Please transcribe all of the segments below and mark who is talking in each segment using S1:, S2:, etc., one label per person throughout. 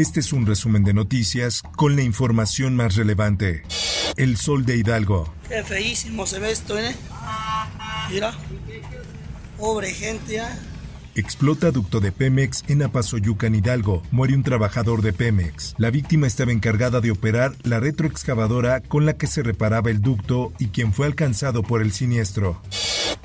S1: Este es un resumen de noticias con la información más relevante. El sol de Hidalgo.
S2: Qué feísimo se ve esto, ¿eh? Mira. Pobre gente, ¿eh?
S1: Explota ducto de Pemex en Apazoyucan, Hidalgo. Muere un trabajador de Pemex. La víctima estaba encargada de operar la retroexcavadora con la que se reparaba el ducto y quien fue alcanzado por el siniestro.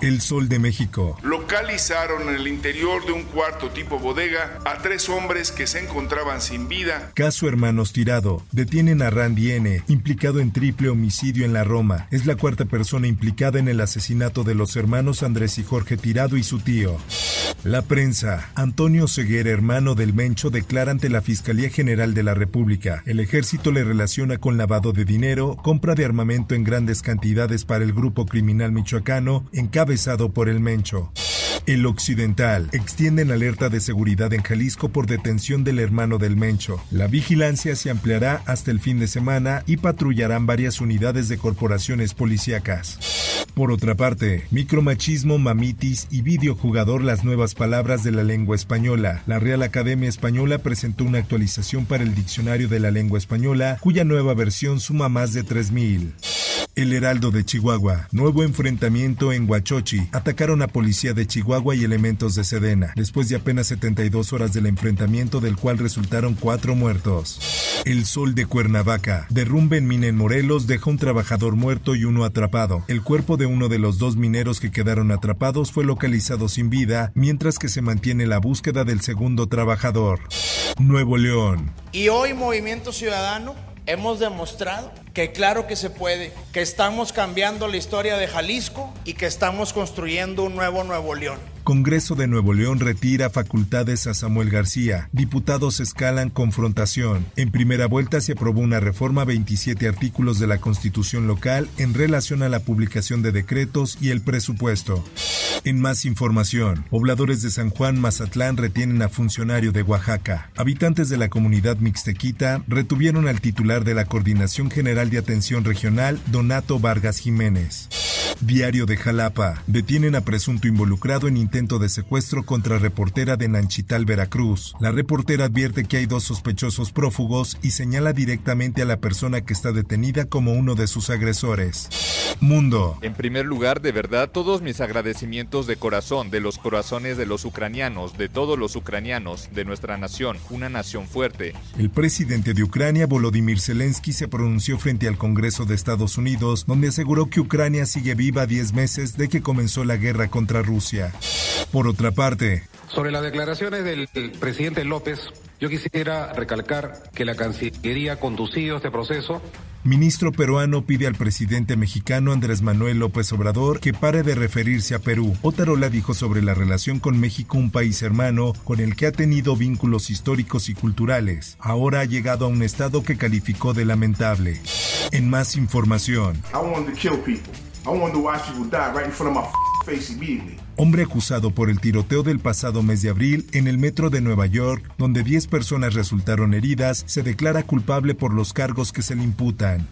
S1: El Sol de México.
S3: Localizaron en el interior de un cuarto tipo bodega a tres hombres que se encontraban sin vida.
S1: Caso Hermanos Tirado. Detienen a Randy N., implicado en triple homicidio en la Roma. Es la cuarta persona implicada en el asesinato de los hermanos Andrés y Jorge Tirado y su tío. La prensa. Antonio Seguera, hermano del Mencho, declara ante la Fiscalía General de la República. El ejército le relaciona con lavado de dinero, compra de armamento en grandes cantidades para el grupo criminal michoacano, encabezado por el Mencho. El Occidental. Extienden alerta de seguridad en Jalisco por detención del hermano del Mencho. La vigilancia se ampliará hasta el fin de semana y patrullarán varias unidades de corporaciones policíacas. Por otra parte, micromachismo, mamitis y videojugador las nuevas palabras de la lengua española. La Real Academia Española presentó una actualización para el diccionario de la lengua española, cuya nueva versión suma más de 3000. El Heraldo de Chihuahua. Nuevo enfrentamiento en Huachochi. Atacaron a policía de Chihuahua y elementos de Sedena, después de apenas 72 horas del enfrentamiento del cual resultaron cuatro muertos. El Sol de Cuernavaca. Derrumbe en mina en Morelos deja un trabajador muerto y uno atrapado. El cuerpo de uno de los dos mineros que quedaron atrapados fue localizado sin vida, mientras que se mantiene la búsqueda del segundo trabajador. Nuevo León.
S4: Y hoy Movimiento Ciudadano hemos demostrado que claro que se puede, que estamos cambiando la historia de Jalisco y que estamos construyendo un nuevo Nuevo León.
S1: Congreso de Nuevo León retira facultades a Samuel García. Diputados escalan confrontación. En primera vuelta se aprobó una reforma a 27 artículos de la Constitución local en relación a la publicación de decretos y el presupuesto. En más información, pobladores de San Juan Mazatlán retienen a funcionario de Oaxaca. Habitantes de la comunidad mixtequita retuvieron al titular de la Coordinación General de Atención Regional, Donato Vargas Jiménez. Diario de Jalapa. Detienen a presunto involucrado en intento de secuestro contra reportera de Nanchital, Veracruz. La reportera advierte que hay dos sospechosos prófugos y señala directamente a la persona que está detenida como uno de sus agresores. Mundo.
S5: En primer lugar, de verdad, todos mis agradecimientos de corazón, de los corazones de los ucranianos, de todos los ucranianos, de nuestra nación, una nación fuerte.
S1: El presidente de Ucrania, Volodymyr Zelensky, se pronunció frente al Congreso de Estados Unidos, donde aseguró que Ucrania sigue viva 10 meses de que comenzó la guerra contra Rusia. Por otra parte,
S6: sobre las declaraciones del presidente López, yo quisiera recalcar que la Cancillería ha conducido este proceso
S1: Ministro peruano pide al presidente mexicano Andrés Manuel López Obrador que pare de referirse a Perú. Otarola dijo sobre la relación con México, un país hermano con el que ha tenido vínculos históricos y culturales. Ahora ha llegado a un estado que calificó de lamentable. En más información. Hombre acusado por el tiroteo del pasado mes de abril en el metro de Nueva York, donde 10 personas resultaron heridas, se declara culpable por los cargos que se le imputan.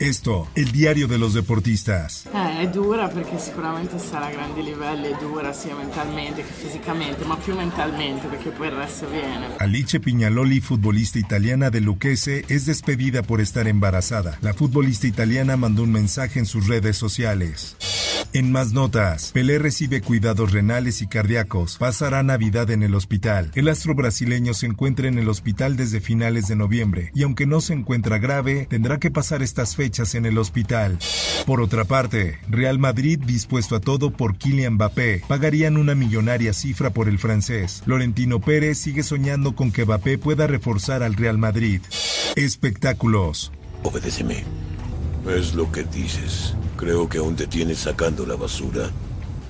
S1: Esto, el diario de los deportistas.
S7: Eh, è dura perché sicuramente sarà a grandi livelli, è dura sia mentalmente che fisicamente, ma più mentalmente perché poi il resto viene.
S1: Alice Pignaloli, futbolista italiana de Luquese, es despedida por estar embarazada. La futbolista italiana mandó un mensaje en sus redes sociales. En más notas, Pelé recibe cuidados renales y cardíacos. Pasará Navidad en el hospital. El astro brasileño se encuentra en el hospital desde finales de noviembre y aunque no se encuentra grave, tendrá que pasar estas fechas en el hospital. Por otra parte, Real Madrid dispuesto a todo por Kylian Mbappé. Pagarían una millonaria cifra por el francés. Florentino Pérez sigue soñando con que Mbappé pueda reforzar al Real Madrid. Espectáculos.
S8: Obedéceme. Es lo que dices. Creo que aún te tienes sacando la basura.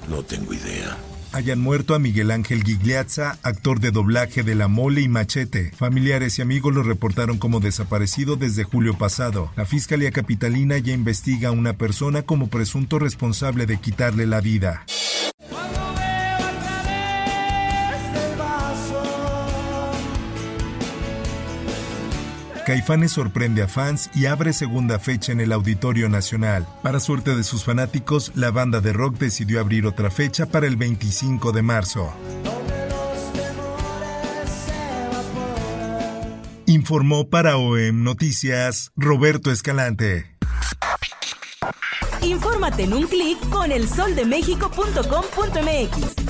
S8: No tengo idea.
S1: Hayan muerto a Miguel Ángel Gigliazza, actor de doblaje de La Mole y Machete. Familiares y amigos lo reportaron como desaparecido desde julio pasado. La Fiscalía Capitalina ya investiga a una persona como presunto responsable de quitarle la vida. Caifanes sorprende a fans y abre segunda fecha en el Auditorio Nacional. Para suerte de sus fanáticos, la banda de rock decidió abrir otra fecha para el 25 de marzo. Informó para OEM Noticias Roberto Escalante.
S9: Infórmate en un clic con elsoldemexico.com.mx.